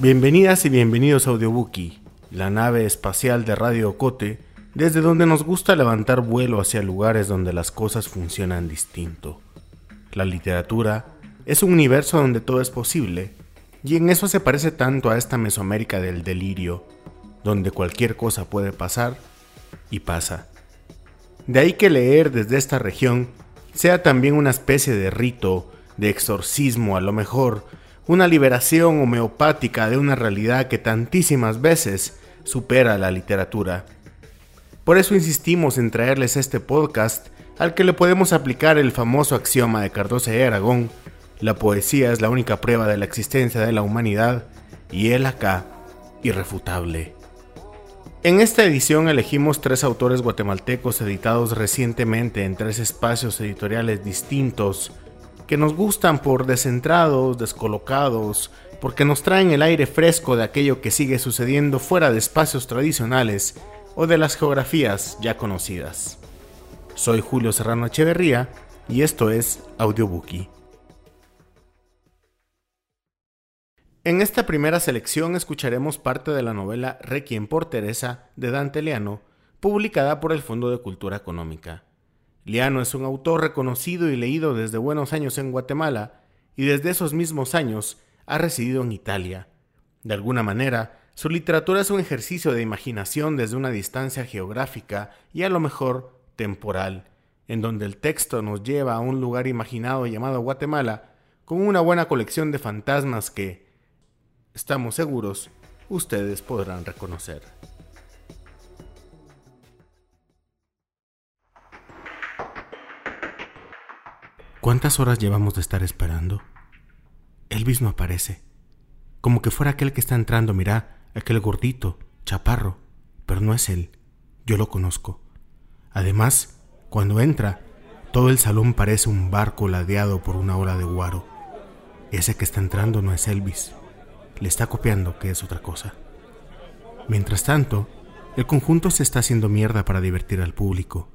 Bienvenidas y bienvenidos a Audiobookie, la nave espacial de Radio Cote, desde donde nos gusta levantar vuelo hacia lugares donde las cosas funcionan distinto. La literatura es un universo donde todo es posible, y en eso se parece tanto a esta Mesoamérica del delirio, donde cualquier cosa puede pasar y pasa. De ahí que leer desde esta región sea también una especie de rito, de exorcismo a lo mejor, una liberación homeopática de una realidad que tantísimas veces supera la literatura. Por eso insistimos en traerles este podcast al que le podemos aplicar el famoso axioma de Cardoso y Aragón, la poesía es la única prueba de la existencia de la humanidad, y él acá, irrefutable. En esta edición elegimos tres autores guatemaltecos editados recientemente en tres espacios editoriales distintos que nos gustan por descentrados, descolocados, porque nos traen el aire fresco de aquello que sigue sucediendo fuera de espacios tradicionales o de las geografías ya conocidas. Soy Julio Serrano Echeverría y esto es Audiobookie. En esta primera selección escucharemos parte de la novela Requiem por Teresa de Dante Leano, publicada por el Fondo de Cultura Económica. Liano es un autor reconocido y leído desde buenos años en Guatemala y desde esos mismos años ha residido en Italia. De alguna manera, su literatura es un ejercicio de imaginación desde una distancia geográfica y a lo mejor temporal, en donde el texto nos lleva a un lugar imaginado llamado Guatemala con una buena colección de fantasmas que, estamos seguros, ustedes podrán reconocer. ¿Cuántas horas llevamos de estar esperando? Elvis no aparece. Como que fuera aquel que está entrando, mira, aquel gordito, chaparro, pero no es él. Yo lo conozco. Además, cuando entra, todo el salón parece un barco ladeado por una ola de guaro. Ese que está entrando no es Elvis le está copiando que es otra cosa. Mientras tanto, el conjunto se está haciendo mierda para divertir al público.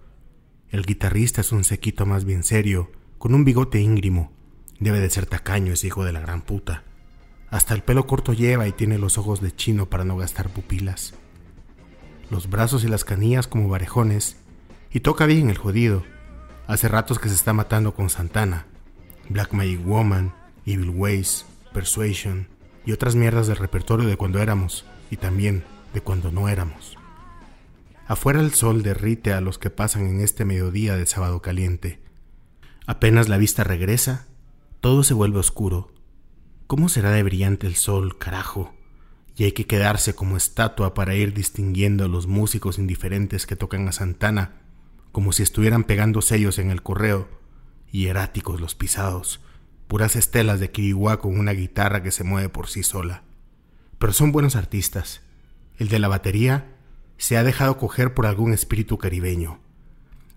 El guitarrista es un sequito más bien serio, con un bigote íngrimo. Debe de ser tacaño ese hijo de la gran puta. Hasta el pelo corto lleva y tiene los ojos de chino para no gastar pupilas. Los brazos y las canillas como varejones. Y toca bien el jodido. Hace ratos que se está matando con Santana. Black Magic Woman, Evil Ways, Persuasion, y otras mierdas del repertorio de cuando éramos y también de cuando no éramos. Afuera el sol derrite a los que pasan en este mediodía de sábado caliente. Apenas la vista regresa, todo se vuelve oscuro. ¿Cómo será de brillante el sol, carajo? Y hay que quedarse como estatua para ir distinguiendo a los músicos indiferentes que tocan a Santana, como si estuvieran pegando sellos en el correo, y eráticos los pisados, puras estelas de Kiriwa con una guitarra que se mueve por sí sola. Pero son buenos artistas. El de la batería se ha dejado coger por algún espíritu caribeño.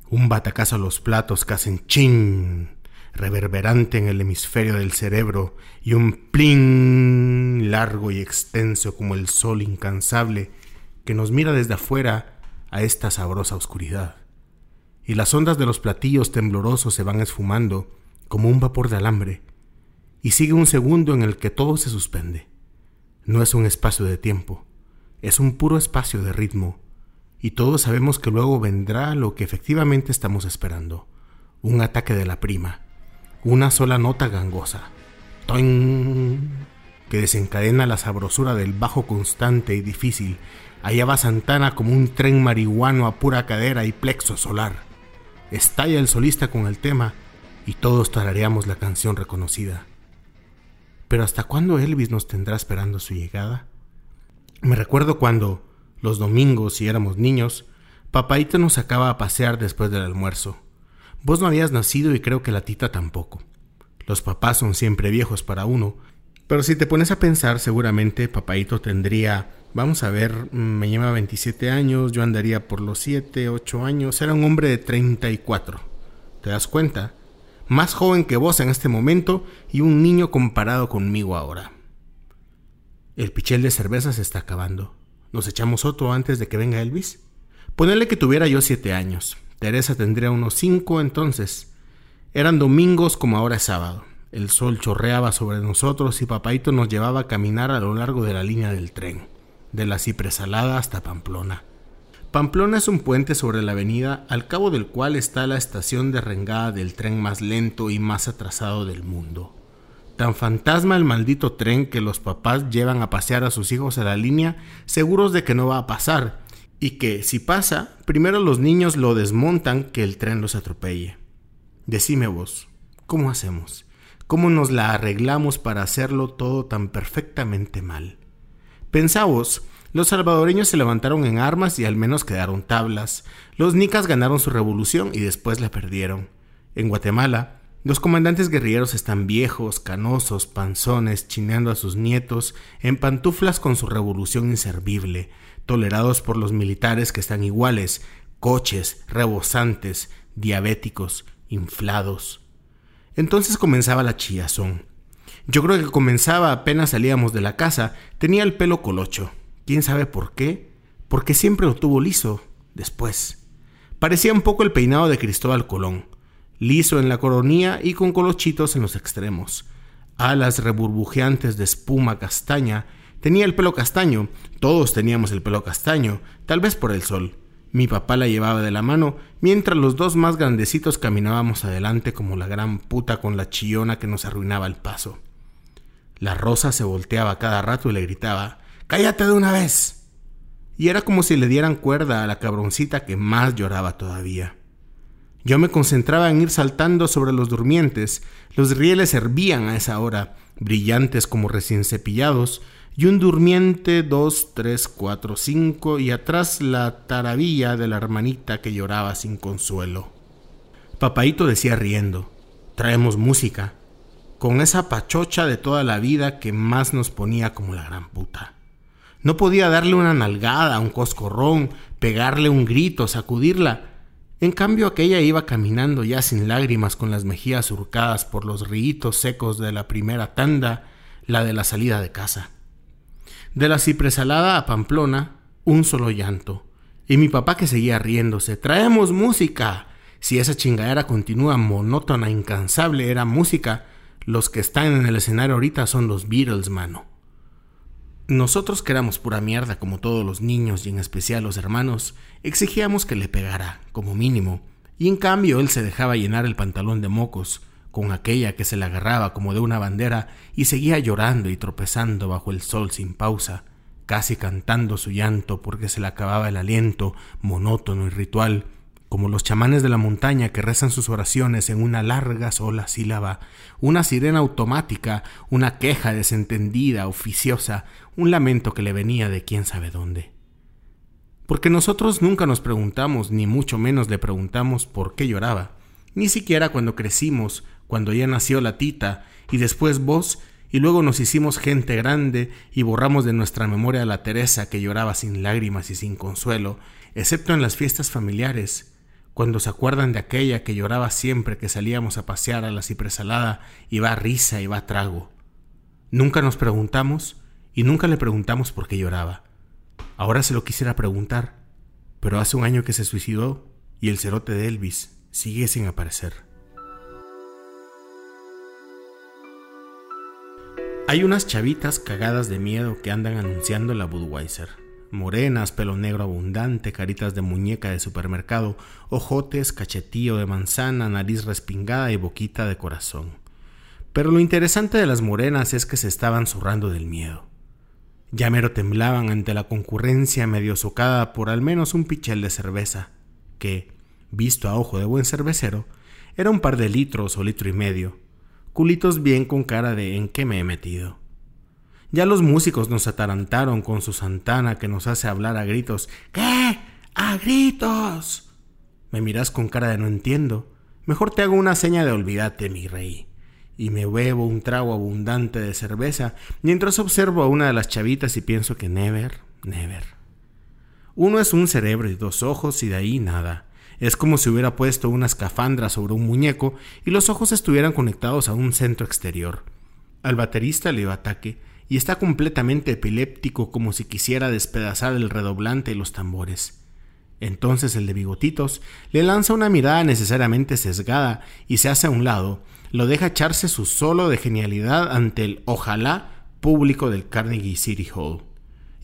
Un batacazo a los platos que hacen chin, reverberante en el hemisferio del cerebro, y un plin largo y extenso como el sol incansable que nos mira desde afuera a esta sabrosa oscuridad. Y las ondas de los platillos temblorosos se van esfumando como un vapor de alambre, y sigue un segundo en el que todo se suspende. No es un espacio de tiempo, es un puro espacio de ritmo, y todos sabemos que luego vendrá lo que efectivamente estamos esperando, un ataque de la prima, una sola nota gangosa, ¡toing! que desencadena la sabrosura del bajo constante y difícil. Allá va Santana como un tren marihuano a pura cadera y plexo solar. Estalla el solista con el tema y todos tarareamos la canción reconocida. Pero ¿hasta cuándo Elvis nos tendrá esperando su llegada? Me recuerdo cuando, los domingos, si éramos niños, papaito nos sacaba a pasear después del almuerzo. Vos no habías nacido y creo que la tita tampoco. Los papás son siempre viejos para uno, pero si te pones a pensar, seguramente papaito tendría, vamos a ver, me lleva 27 años, yo andaría por los 7, 8 años, era un hombre de 34. ¿Te das cuenta? más joven que vos en este momento y un niño comparado conmigo ahora. El pichel de cerveza se está acabando. ¿Nos echamos otro antes de que venga Elvis? Ponele que tuviera yo siete años. Teresa tendría unos cinco entonces. Eran domingos como ahora es sábado. El sol chorreaba sobre nosotros y papaito nos llevaba a caminar a lo largo de la línea del tren, de la Cipresalada hasta Pamplona. Pamplona es un puente sobre la avenida al cabo del cual está la estación de rengada del tren más lento y más atrasado del mundo. Tan fantasma el maldito tren que los papás llevan a pasear a sus hijos a la línea seguros de que no va a pasar y que si pasa, primero los niños lo desmontan que el tren los atropelle. Decime vos, ¿cómo hacemos? ¿Cómo nos la arreglamos para hacerlo todo tan perfectamente mal? Pensaos, los salvadoreños se levantaron en armas y al menos quedaron tablas. Los nicas ganaron su revolución y después la perdieron. En Guatemala, los comandantes guerrilleros están viejos, canosos, panzones, chineando a sus nietos, en pantuflas con su revolución inservible, tolerados por los militares que están iguales, coches, rebosantes, diabéticos, inflados. Entonces comenzaba la chillazón. Yo creo que comenzaba apenas salíamos de la casa, tenía el pelo colocho. ¿Quién sabe por qué? Porque siempre lo tuvo liso, después. Parecía un poco el peinado de Cristóbal Colón liso en la coronilla y con colochitos en los extremos. Alas reburbujeantes de espuma castaña. Tenía el pelo castaño, todos teníamos el pelo castaño, tal vez por el sol. Mi papá la llevaba de la mano, mientras los dos más grandecitos caminábamos adelante como la gran puta con la chillona que nos arruinaba el paso. La rosa se volteaba cada rato y le gritaba Cállate de una vez. Y era como si le dieran cuerda a la cabroncita que más lloraba todavía. Yo me concentraba en ir saltando sobre los durmientes. Los rieles hervían a esa hora, brillantes como recién cepillados, y un durmiente, dos, tres, cuatro, cinco, y atrás la taravilla de la hermanita que lloraba sin consuelo. Papaito decía riendo, traemos música, con esa pachocha de toda la vida que más nos ponía como la gran puta. No podía darle una nalgada, un coscorrón, pegarle un grito, sacudirla, en cambio aquella iba caminando ya sin lágrimas con las mejillas surcadas por los ríos secos de la primera tanda, la de la salida de casa. De la cipresalada a Pamplona, un solo llanto. Y mi papá que seguía riéndose. ¡Traemos música! Si esa chingadera continúa monótona, incansable, era música. Los que están en el escenario ahorita son los Beatles, mano. Nosotros que éramos pura mierda como todos los niños y en especial los hermanos, exigíamos que le pegara, como mínimo, y en cambio él se dejaba llenar el pantalón de mocos, con aquella que se le agarraba como de una bandera y seguía llorando y tropezando bajo el sol sin pausa, casi cantando su llanto porque se le acababa el aliento, monótono y ritual, como los chamanes de la montaña que rezan sus oraciones en una larga sola sílaba, una sirena automática, una queja desentendida, oficiosa, un lamento que le venía de quién sabe dónde. Porque nosotros nunca nos preguntamos, ni mucho menos le preguntamos por qué lloraba, ni siquiera cuando crecimos, cuando ya nació la tita, y después vos, y luego nos hicimos gente grande y borramos de nuestra memoria a la Teresa que lloraba sin lágrimas y sin consuelo, excepto en las fiestas familiares, cuando se acuerdan de aquella que lloraba siempre que salíamos a pasear a la cipresalada y va risa y va trago. Nunca nos preguntamos y nunca le preguntamos por qué lloraba. Ahora se lo quisiera preguntar, pero hace un año que se suicidó y el cerote de Elvis sigue sin aparecer. Hay unas chavitas cagadas de miedo que andan anunciando la Budweiser morenas, pelo negro abundante, caritas de muñeca de supermercado, ojotes, cachetío de manzana, nariz respingada y boquita de corazón. Pero lo interesante de las morenas es que se estaban zurrando del miedo. Ya mero temblaban ante la concurrencia medio socada por al menos un pichel de cerveza, que, visto a ojo de buen cervecero, era un par de litros o litro y medio, culitos bien con cara de en qué me he metido. Ya los músicos nos atarantaron con su santana que nos hace hablar a gritos. ¿Qué? ¡A gritos! Me miras con cara de no entiendo. Mejor te hago una seña de olvídate, mi rey. Y me bebo un trago abundante de cerveza mientras observo a una de las chavitas y pienso que never, never. Uno es un cerebro y dos ojos y de ahí nada. Es como si hubiera puesto una escafandra sobre un muñeco y los ojos estuvieran conectados a un centro exterior. Al baterista le dio ataque y está completamente epiléptico como si quisiera despedazar el redoblante y los tambores. Entonces el de bigotitos le lanza una mirada necesariamente sesgada y se hace a un lado, lo deja echarse su solo de genialidad ante el ojalá público del Carnegie City Hall,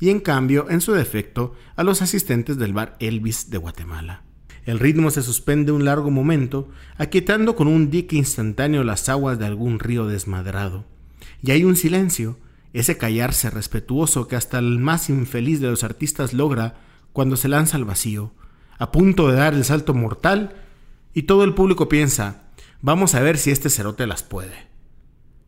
y en cambio, en su defecto, a los asistentes del bar Elvis de Guatemala. El ritmo se suspende un largo momento, aquietando con un dique instantáneo las aguas de algún río desmadrado. Y hay un silencio, ese callarse respetuoso que hasta el más infeliz de los artistas logra cuando se lanza al vacío, a punto de dar el salto mortal, y todo el público piensa, vamos a ver si este cerote las puede.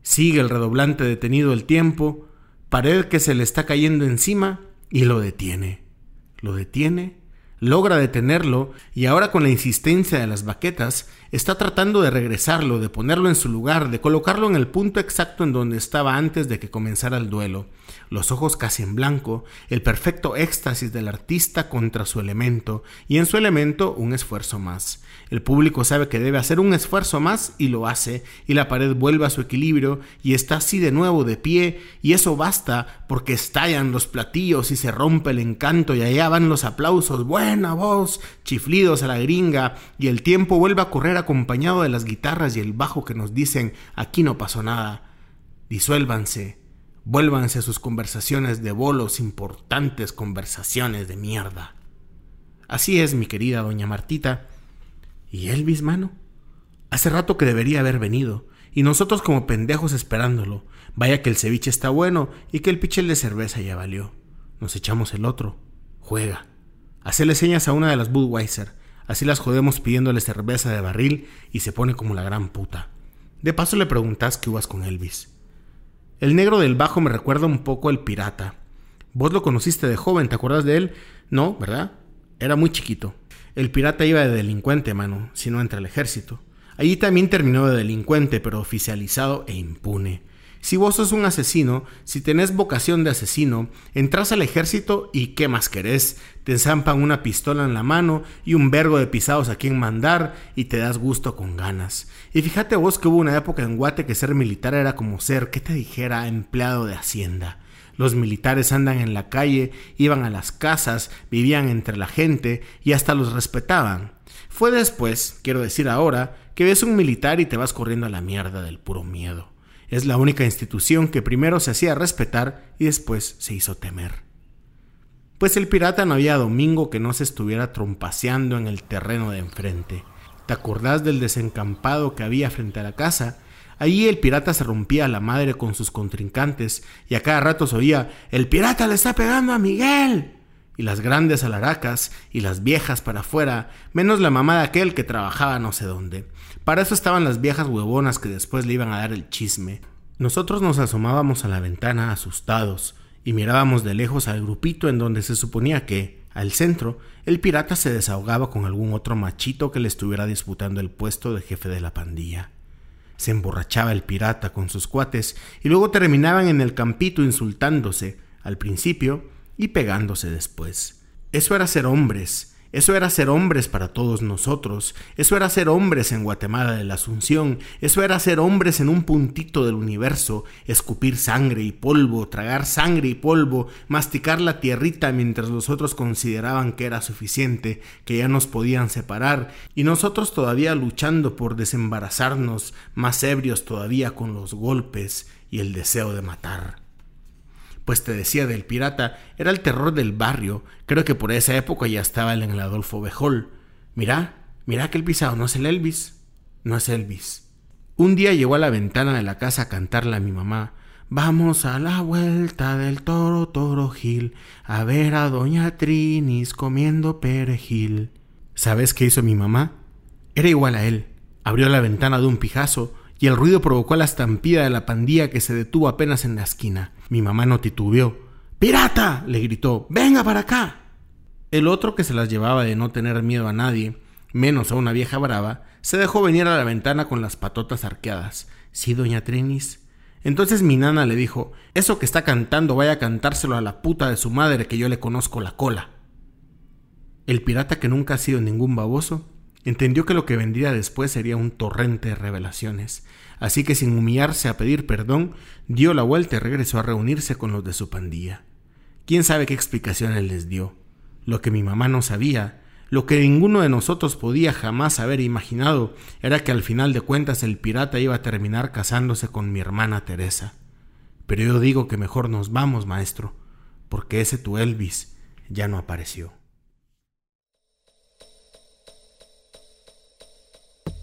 Sigue el redoblante detenido el tiempo, pared que se le está cayendo encima, y lo detiene. Lo detiene logra detenerlo y ahora con la insistencia de las baquetas está tratando de regresarlo, de ponerlo en su lugar, de colocarlo en el punto exacto en donde estaba antes de que comenzara el duelo. Los ojos casi en blanco, el perfecto éxtasis del artista contra su elemento, y en su elemento un esfuerzo más. El público sabe que debe hacer un esfuerzo más y lo hace, y la pared vuelve a su equilibrio y está así de nuevo de pie, y eso basta porque estallan los platillos y se rompe el encanto y allá van los aplausos, buena voz, chiflidos a la gringa, y el tiempo vuelve a correr acompañado de las guitarras y el bajo que nos dicen aquí no pasó nada. Disuélvanse, vuélvanse a sus conversaciones de bolos, importantes conversaciones de mierda. Así es, mi querida doña Martita, ¿Y Elvis, mano? Hace rato que debería haber venido, y nosotros como pendejos esperándolo. Vaya que el ceviche está bueno y que el pichel de cerveza ya valió. Nos echamos el otro. Juega. Hacele señas a una de las Budweiser. Así las jodemos pidiéndole cerveza de barril y se pone como la gran puta. De paso le preguntás qué uvas con Elvis. El negro del bajo me recuerda un poco al pirata. Vos lo conociste de joven, ¿te acuerdas de él? No, ¿verdad? Era muy chiquito. El pirata iba de delincuente, mano, si no entra al ejército. Allí también terminó de delincuente, pero oficializado e impune. Si vos sos un asesino, si tenés vocación de asesino, entras al ejército y ¿qué más querés? Te enzampan una pistola en la mano y un vergo de pisados a quien mandar y te das gusto con ganas. Y fíjate vos que hubo una época en Guate que ser militar era como ser, ¿qué te dijera?, empleado de hacienda. Los militares andan en la calle, iban a las casas, vivían entre la gente y hasta los respetaban. Fue después, quiero decir ahora, que ves un militar y te vas corriendo a la mierda del puro miedo. Es la única institución que primero se hacía respetar y después se hizo temer. Pues el pirata no había domingo que no se estuviera trompaseando en el terreno de enfrente. ¿Te acordás del desencampado que había frente a la casa? Allí el pirata se rompía la madre con sus contrincantes y a cada rato se oía El pirata le está pegando a Miguel. Y las grandes alaracas y las viejas para afuera, menos la mamá de aquel que trabajaba no sé dónde. Para eso estaban las viejas huevonas que después le iban a dar el chisme. Nosotros nos asomábamos a la ventana asustados y mirábamos de lejos al grupito en donde se suponía que, al centro, el pirata se desahogaba con algún otro machito que le estuviera disputando el puesto de jefe de la pandilla. Se emborrachaba el pirata con sus cuates y luego terminaban en el campito insultándose al principio y pegándose después. Eso era ser hombres, eso era ser hombres para todos nosotros, eso era ser hombres en Guatemala de la Asunción, eso era ser hombres en un puntito del universo, escupir sangre y polvo, tragar sangre y polvo, masticar la tierrita mientras los otros consideraban que era suficiente, que ya nos podían separar, y nosotros todavía luchando por desembarazarnos, más ebrios todavía con los golpes y el deseo de matar pues te decía del pirata, era el terror del barrio. Creo que por esa época ya estaba en el Adolfo Bejol. Mirá, mirá que el pisado no es el Elvis. No es Elvis. Un día llegó a la ventana de la casa a cantarle a mi mamá. Vamos a la vuelta del toro toro gil, a ver a doña Trinis comiendo perejil. ¿Sabes qué hizo mi mamá? Era igual a él. Abrió la ventana de un pijazo, y el ruido provocó la estampida de la pandilla que se detuvo apenas en la esquina. Mi mamá no titubeó. ¡Pirata! le gritó. ¡Venga para acá! El otro que se las llevaba de no tener miedo a nadie, menos a una vieja brava, se dejó venir a la ventana con las patotas arqueadas. Sí, doña Trinis. Entonces mi nana le dijo, eso que está cantando vaya a cantárselo a la puta de su madre que yo le conozco la cola. El pirata que nunca ha sido ningún baboso Entendió que lo que vendría después sería un torrente de revelaciones, así que sin humillarse a pedir perdón, dio la vuelta y regresó a reunirse con los de su pandilla. ¿Quién sabe qué explicaciones les dio? Lo que mi mamá no sabía, Lo que ninguno de nosotros podía jamás haber imaginado era que al final de cuentas el pirata iba a terminar casándose con mi hermana Teresa. Pero yo digo que mejor nos vamos, maestro, porque ese tu Elvis ya no apareció.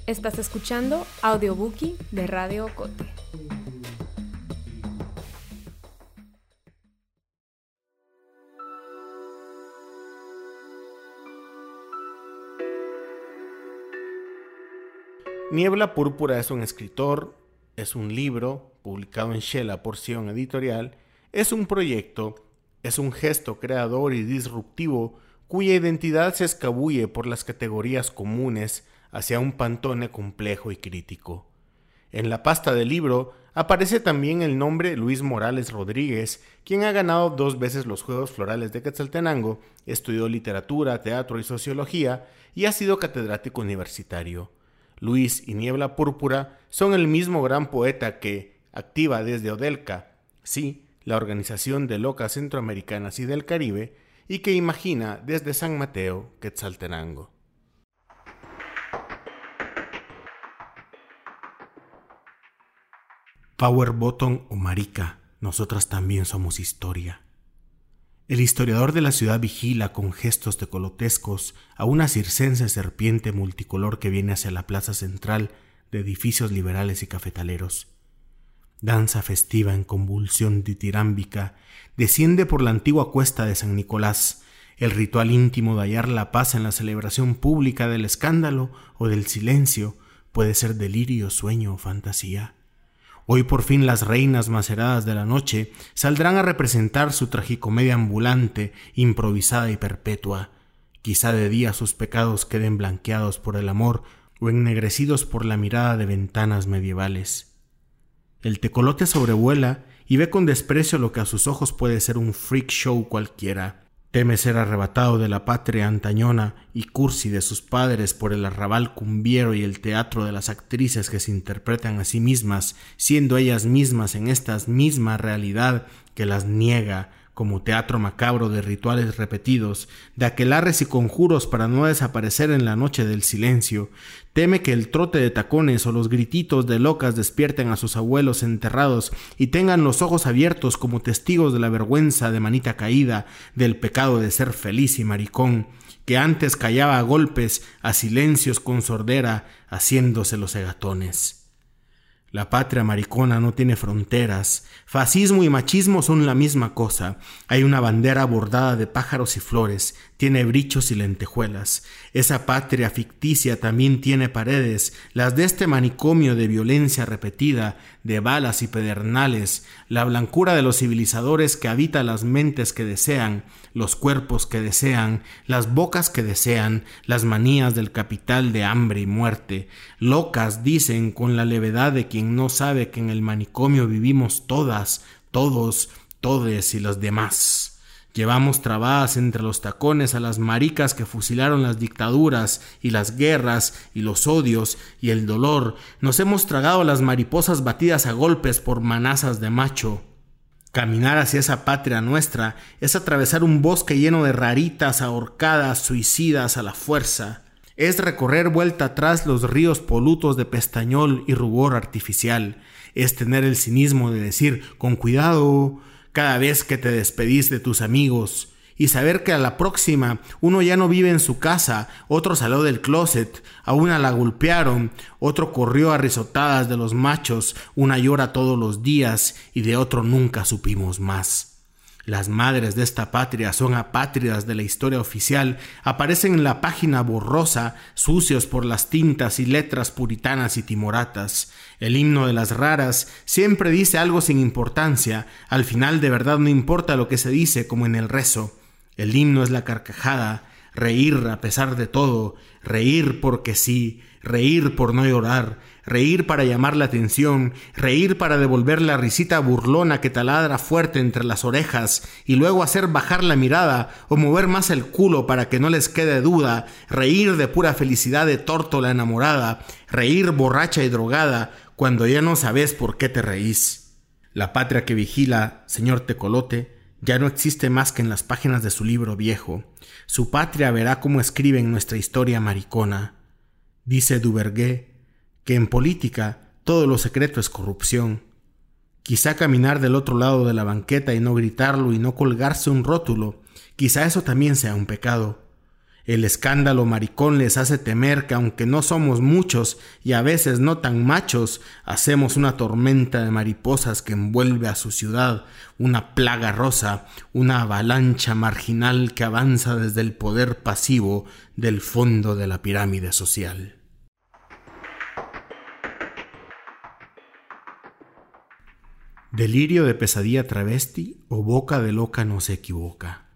Estás escuchando Audiobookie de Radio Cote. Niebla Púrpura es un escritor, es un libro publicado en Shela Porción Editorial, es un proyecto, es un gesto creador y disruptivo cuya identidad se escabulle por las categorías comunes hacia un pantone complejo y crítico. En la pasta del libro aparece también el nombre Luis Morales Rodríguez, quien ha ganado dos veces los Juegos Florales de Quetzaltenango, estudió literatura, teatro y sociología y ha sido catedrático universitario. Luis y Niebla Púrpura son el mismo gran poeta que, activa desde Odelca, sí, la Organización de Locas Centroamericanas y del Caribe, y que imagina desde San Mateo, Quetzaltenango. Power Bottom o Marica, nosotras también somos historia. El historiador de la ciudad vigila con gestos decolotescos a una circense serpiente multicolor que viene hacia la plaza central de edificios liberales y cafetaleros. Danza festiva en convulsión ditirámbica, desciende por la antigua cuesta de San Nicolás, el ritual íntimo de hallar la paz en la celebración pública del escándalo o del silencio puede ser delirio, sueño o fantasía. Hoy por fin las reinas maceradas de la noche saldrán a representar su tragicomedia ambulante, improvisada y perpetua. Quizá de día sus pecados queden blanqueados por el amor o ennegrecidos por la mirada de ventanas medievales. El tecolote sobrevuela y ve con desprecio lo que a sus ojos puede ser un freak show cualquiera. Teme ser arrebatado de la patria antañona y cursi de sus padres por el arrabal cumbiero y el teatro de las actrices que se interpretan a sí mismas, siendo ellas mismas en esta misma realidad que las niega como teatro macabro de rituales repetidos, de aquelarres y conjuros para no desaparecer en la noche del silencio, teme que el trote de tacones o los grititos de locas despierten a sus abuelos enterrados y tengan los ojos abiertos como testigos de la vergüenza de manita caída, del pecado de ser feliz y maricón, que antes callaba a golpes, a silencios con sordera, haciéndose los egatones. La patria maricona no tiene fronteras. Fascismo y machismo son la misma cosa. Hay una bandera bordada de pájaros y flores, tiene brichos y lentejuelas. Esa patria ficticia también tiene paredes, las de este manicomio de violencia repetida, de balas y pedernales, la blancura de los civilizadores que habita las mentes que desean, los cuerpos que desean, las bocas que desean, las manías del capital de hambre y muerte. Locas dicen con la levedad de quien no sabe que en el manicomio vivimos todas, todos, todes y los demás. Llevamos trabadas entre los tacones a las maricas que fusilaron las dictaduras y las guerras y los odios y el dolor. Nos hemos tragado las mariposas batidas a golpes por manazas de macho. Caminar hacia esa patria nuestra es atravesar un bosque lleno de raritas ahorcadas, suicidas a la fuerza. Es recorrer vuelta atrás los ríos polutos de pestañol y rubor artificial. Es tener el cinismo de decir, con cuidado, cada vez que te despedís de tus amigos y saber que a la próxima uno ya no vive en su casa, otro salió del closet, a una la golpearon, otro corrió a risotadas de los machos, una llora todos los días y de otro nunca supimos más. Las madres de esta patria son apátridas de la historia oficial, aparecen en la página borrosa, sucios por las tintas y letras puritanas y timoratas. El himno de las raras siempre dice algo sin importancia, al final de verdad no importa lo que se dice como en el rezo. El himno es la carcajada, reír a pesar de todo, reír porque sí, reír por no llorar, reír para llamar la atención, reír para devolver la risita burlona que taladra fuerte entre las orejas y luego hacer bajar la mirada o mover más el culo para que no les quede duda, reír de pura felicidad de tórtola enamorada, reír borracha y drogada cuando ya no sabes por qué te reís. La patria que vigila, señor Tecolote, ya no existe más que en las páginas de su libro viejo. Su patria verá cómo escriben nuestra historia maricona. Dice Duvergué que en política todo lo secreto es corrupción. Quizá caminar del otro lado de la banqueta y no gritarlo y no colgarse un rótulo, quizá eso también sea un pecado. El escándalo maricón les hace temer que aunque no somos muchos y a veces no tan machos, hacemos una tormenta de mariposas que envuelve a su ciudad, una plaga rosa, una avalancha marginal que avanza desde el poder pasivo del fondo de la pirámide social. Delirio de pesadilla travesti o boca de loca no se equivoca.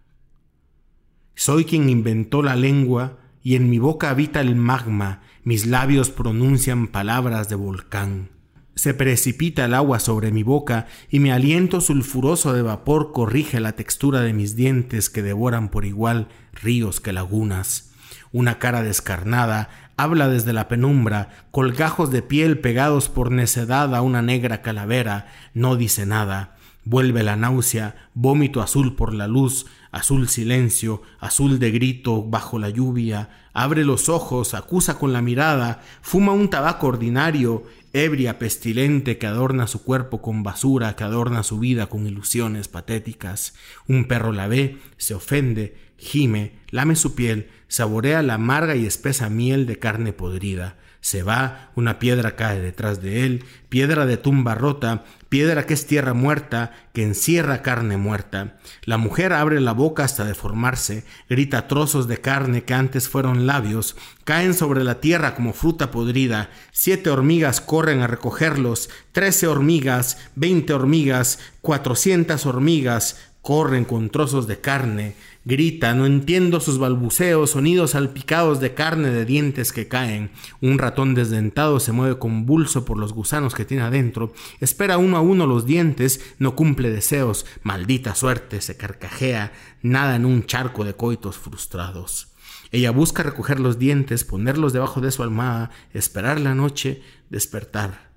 Soy quien inventó la lengua y en mi boca habita el magma, mis labios pronuncian palabras de volcán. Se precipita el agua sobre mi boca y mi aliento sulfuroso de vapor corrige la textura de mis dientes que devoran por igual ríos que lagunas. Una cara descarnada habla desde la penumbra, colgajos de piel pegados por necedad a una negra calavera, no dice nada. Vuelve la náusea, vómito azul por la luz, azul silencio, azul de grito bajo la lluvia, abre los ojos, acusa con la mirada, fuma un tabaco ordinario, ebria, pestilente, que adorna su cuerpo con basura, que adorna su vida con ilusiones patéticas. Un perro la ve, se ofende, gime, lame su piel, saborea la amarga y espesa miel de carne podrida. Se va, una piedra cae detrás de él, piedra de tumba rota, piedra que es tierra muerta, que encierra carne muerta. La mujer abre la boca hasta deformarse, grita trozos de carne que antes fueron labios, caen sobre la tierra como fruta podrida, siete hormigas corren a recogerlos, trece hormigas, veinte hormigas, cuatrocientas hormigas, corren con trozos de carne, grita, no entiendo sus balbuceos, sonidos salpicados de carne de dientes que caen. Un ratón desdentado se mueve convulso por los gusanos que tiene adentro, espera uno a uno los dientes, no cumple deseos, maldita suerte, se carcajea, nada en un charco de coitos frustrados. Ella busca recoger los dientes, ponerlos debajo de su almohada, esperar la noche, despertar.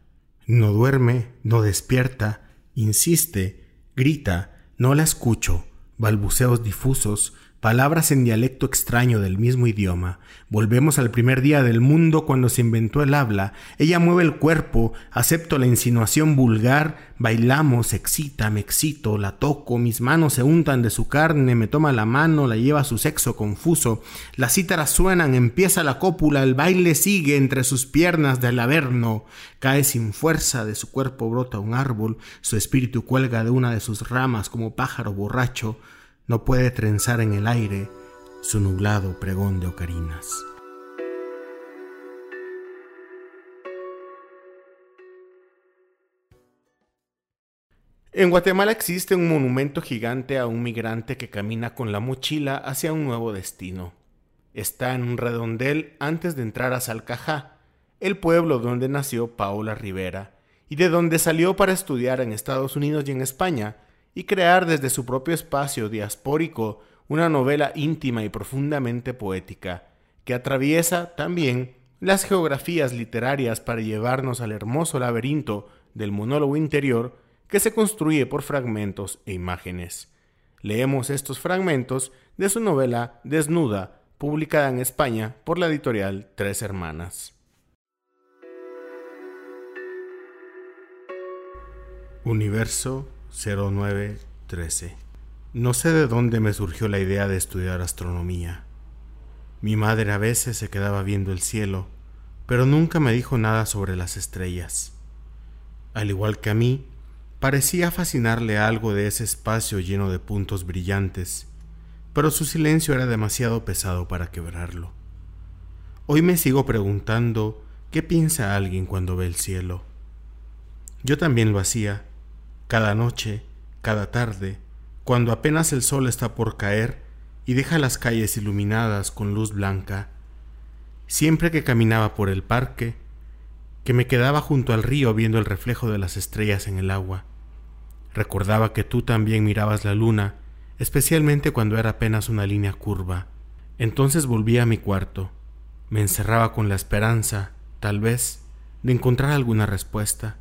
No duerme, no despierta, insiste, grita, no la escucho, balbuceos difusos, palabras en dialecto extraño del mismo idioma. Volvemos al primer día del mundo cuando se inventó el habla. Ella mueve el cuerpo, acepto la insinuación vulgar, bailamos, excita, me excito, la toco, mis manos se untan de su carne, me toma la mano, la lleva a su sexo confuso. Las cítaras suenan, empieza la cópula, el baile sigue entre sus piernas del averno. Cae sin fuerza, de su cuerpo brota un árbol, su espíritu cuelga de una de sus ramas como pájaro borracho no puede trenzar en el aire su nublado pregón de ocarinas. En Guatemala existe un monumento gigante a un migrante que camina con la mochila hacia un nuevo destino. Está en un redondel antes de entrar a Salcajá, el pueblo donde nació Paola Rivera y de donde salió para estudiar en Estados Unidos y en España, y crear desde su propio espacio diaspórico una novela íntima y profundamente poética, que atraviesa también las geografías literarias para llevarnos al hermoso laberinto del monólogo interior que se construye por fragmentos e imágenes. Leemos estos fragmentos de su novela Desnuda, publicada en España por la editorial Tres Hermanas. Universo 0913. No sé de dónde me surgió la idea de estudiar astronomía. Mi madre a veces se quedaba viendo el cielo, pero nunca me dijo nada sobre las estrellas. Al igual que a mí, parecía fascinarle algo de ese espacio lleno de puntos brillantes, pero su silencio era demasiado pesado para quebrarlo. Hoy me sigo preguntando qué piensa alguien cuando ve el cielo. Yo también lo hacía, cada noche, cada tarde, cuando apenas el sol está por caer y deja las calles iluminadas con luz blanca, siempre que caminaba por el parque, que me quedaba junto al río viendo el reflejo de las estrellas en el agua. Recordaba que tú también mirabas la luna, especialmente cuando era apenas una línea curva. Entonces volví a mi cuarto. Me encerraba con la esperanza, tal vez, de encontrar alguna respuesta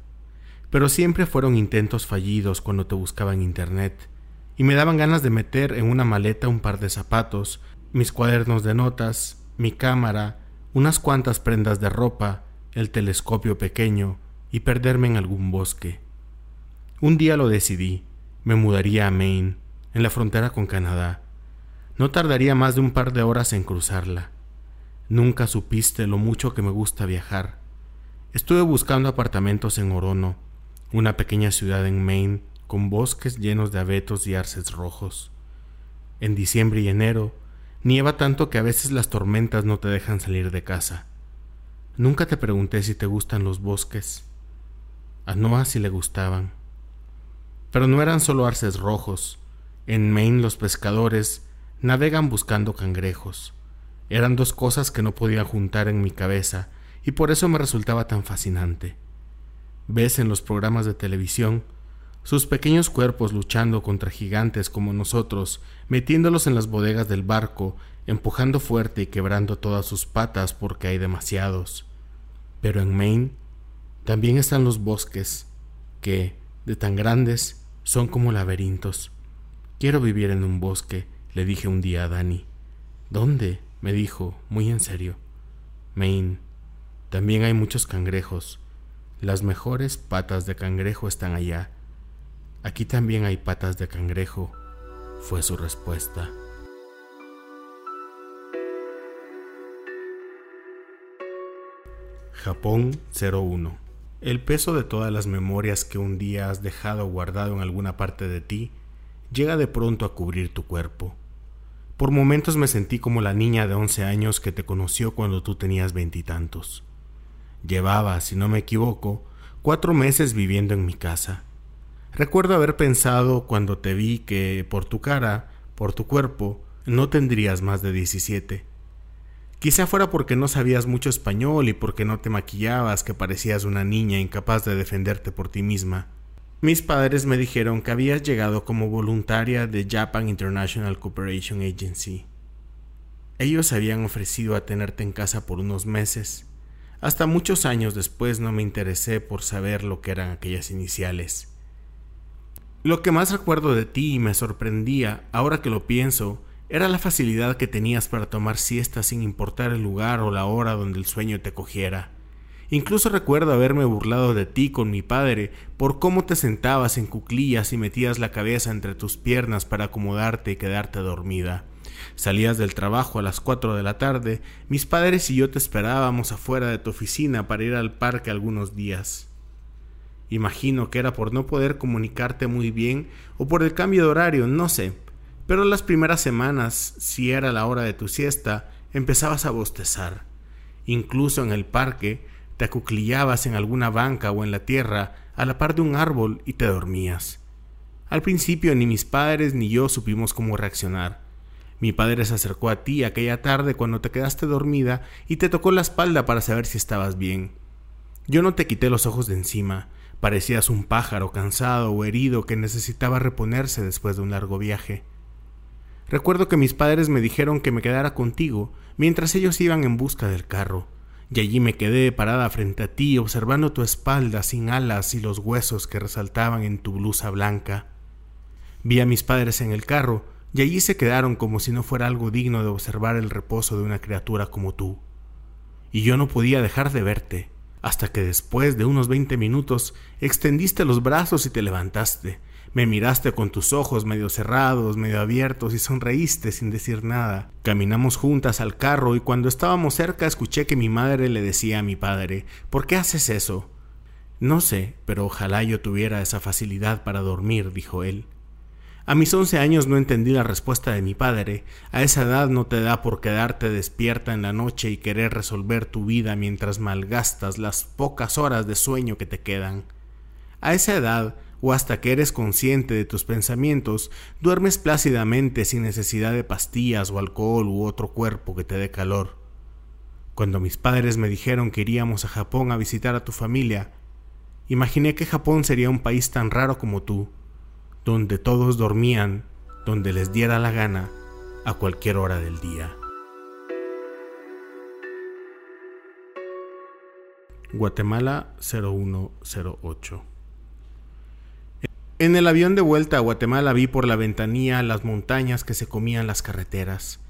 pero siempre fueron intentos fallidos cuando te buscaba en Internet, y me daban ganas de meter en una maleta un par de zapatos, mis cuadernos de notas, mi cámara, unas cuantas prendas de ropa, el telescopio pequeño y perderme en algún bosque. Un día lo decidí, me mudaría a Maine, en la frontera con Canadá. No tardaría más de un par de horas en cruzarla. Nunca supiste lo mucho que me gusta viajar. Estuve buscando apartamentos en Orono, una pequeña ciudad en Maine con bosques llenos de abetos y arces rojos. En diciembre y enero nieva tanto que a veces las tormentas no te dejan salir de casa. Nunca te pregunté si te gustan los bosques. A Noah sí le gustaban. Pero no eran solo arces rojos. En Maine los pescadores navegan buscando cangrejos. Eran dos cosas que no podía juntar en mi cabeza y por eso me resultaba tan fascinante. Ves en los programas de televisión sus pequeños cuerpos luchando contra gigantes como nosotros, metiéndolos en las bodegas del barco, empujando fuerte y quebrando todas sus patas porque hay demasiados. Pero en Maine también están los bosques, que, de tan grandes, son como laberintos. Quiero vivir en un bosque, le dije un día a Dani. ¿Dónde? me dijo, muy en serio. Maine. También hay muchos cangrejos. Las mejores patas de cangrejo están allá. Aquí también hay patas de cangrejo, fue su respuesta. Japón 01. El peso de todas las memorias que un día has dejado guardado en alguna parte de ti llega de pronto a cubrir tu cuerpo. Por momentos me sentí como la niña de once años que te conoció cuando tú tenías veintitantos. Llevaba, si no me equivoco, cuatro meses viviendo en mi casa. Recuerdo haber pensado cuando te vi que por tu cara, por tu cuerpo, no tendrías más de diecisiete. Quizá fuera porque no sabías mucho español y porque no te maquillabas, que parecías una niña incapaz de defenderte por ti misma. Mis padres me dijeron que habías llegado como voluntaria de Japan International Cooperation Agency. Ellos habían ofrecido a tenerte en casa por unos meses, hasta muchos años después no me interesé por saber lo que eran aquellas iniciales. Lo que más recuerdo de ti y me sorprendía, ahora que lo pienso, era la facilidad que tenías para tomar siestas sin importar el lugar o la hora donde el sueño te cogiera. Incluso recuerdo haberme burlado de ti con mi padre por cómo te sentabas en cuclillas y metías la cabeza entre tus piernas para acomodarte y quedarte dormida. Salías del trabajo a las cuatro de la tarde, mis padres y yo te esperábamos afuera de tu oficina para ir al parque algunos días. Imagino que era por no poder comunicarte muy bien o por el cambio de horario, no sé, pero las primeras semanas, si era la hora de tu siesta, empezabas a bostezar. Incluso en el parque, te acuclillabas en alguna banca o en la tierra a la par de un árbol y te dormías. Al principio ni mis padres ni yo supimos cómo reaccionar. Mi padre se acercó a ti aquella tarde cuando te quedaste dormida y te tocó la espalda para saber si estabas bien. Yo no te quité los ojos de encima, parecías un pájaro cansado o herido que necesitaba reponerse después de un largo viaje. Recuerdo que mis padres me dijeron que me quedara contigo mientras ellos iban en busca del carro, y allí me quedé parada frente a ti observando tu espalda sin alas y los huesos que resaltaban en tu blusa blanca. Vi a mis padres en el carro, y allí se quedaron como si no fuera algo digno de observar el reposo de una criatura como tú. Y yo no podía dejar de verte, hasta que después de unos veinte minutos extendiste los brazos y te levantaste. Me miraste con tus ojos medio cerrados, medio abiertos y sonreíste sin decir nada. Caminamos juntas al carro y cuando estábamos cerca escuché que mi madre le decía a mi padre, ¿por qué haces eso? No sé, pero ojalá yo tuviera esa facilidad para dormir, dijo él. A mis once años no entendí la respuesta de mi padre. A esa edad no te da por quedarte despierta en la noche y querer resolver tu vida mientras malgastas las pocas horas de sueño que te quedan. A esa edad, o hasta que eres consciente de tus pensamientos, duermes plácidamente sin necesidad de pastillas o alcohol u otro cuerpo que te dé calor. Cuando mis padres me dijeron que iríamos a Japón a visitar a tu familia, imaginé que Japón sería un país tan raro como tú, donde todos dormían, donde les diera la gana, a cualquier hora del día. Guatemala 0108 En el avión de vuelta a Guatemala vi por la ventanilla las montañas que se comían las carreteras,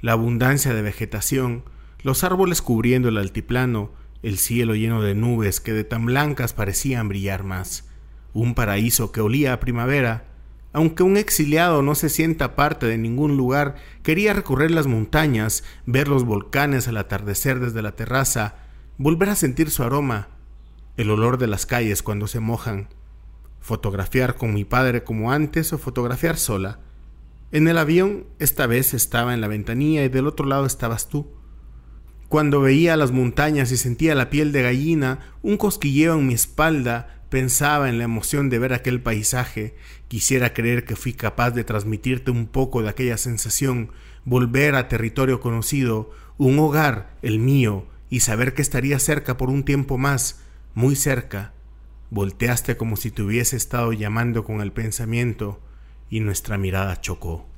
la abundancia de vegetación, los árboles cubriendo el altiplano, el cielo lleno de nubes que de tan blancas parecían brillar más, un paraíso que olía a primavera. Aunque un exiliado no se sienta parte de ningún lugar, quería recorrer las montañas, ver los volcanes al atardecer desde la terraza, volver a sentir su aroma, el olor de las calles cuando se mojan, fotografiar con mi padre como antes o fotografiar sola. En el avión esta vez estaba en la ventanilla y del otro lado estabas tú. Cuando veía las montañas y sentía la piel de gallina, un cosquilleo en mi espalda, pensaba en la emoción de ver aquel paisaje, quisiera creer que fui capaz de transmitirte un poco de aquella sensación, volver a territorio conocido, un hogar, el mío, y saber que estaría cerca por un tiempo más, muy cerca, Volteaste como si te hubiese estado llamando con el pensamiento y nuestra mirada chocó.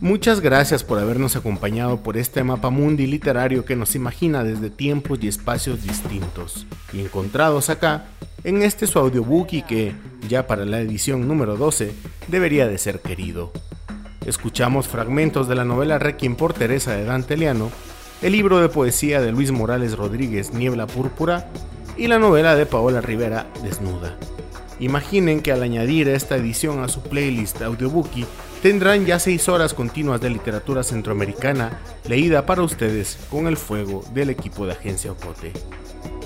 Muchas gracias por habernos acompañado por este mapa mundi literario que nos imagina desde tiempos y espacios distintos y encontrados acá en este su audiobook y que, ya para la edición número 12, debería de ser querido escuchamos fragmentos de la novela Requiem por Teresa de Dante Liano, el libro de poesía de Luis Morales Rodríguez Niebla Púrpura y la novela de Paola Rivera Desnuda. Imaginen que al añadir esta edición a su playlist Audiobookie tendrán ya seis horas continuas de literatura centroamericana leída para ustedes con el fuego del equipo de Agencia Ocote.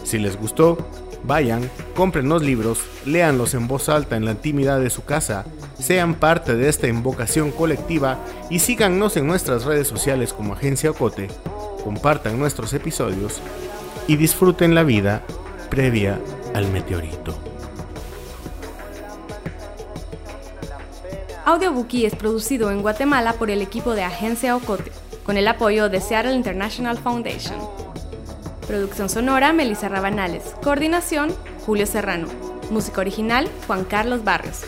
Si les gustó, vayan, compren los libros, léanlos en voz alta en la intimidad de su casa sean parte de esta invocación colectiva y síganos en nuestras redes sociales como Agencia Ocote, compartan nuestros episodios y disfruten la vida previa al meteorito. Audiobookie es producido en Guatemala por el equipo de Agencia Ocote, con el apoyo de Seattle International Foundation. Producción sonora Melissa Rabanales. Coordinación Julio Serrano. Música original Juan Carlos Barrios.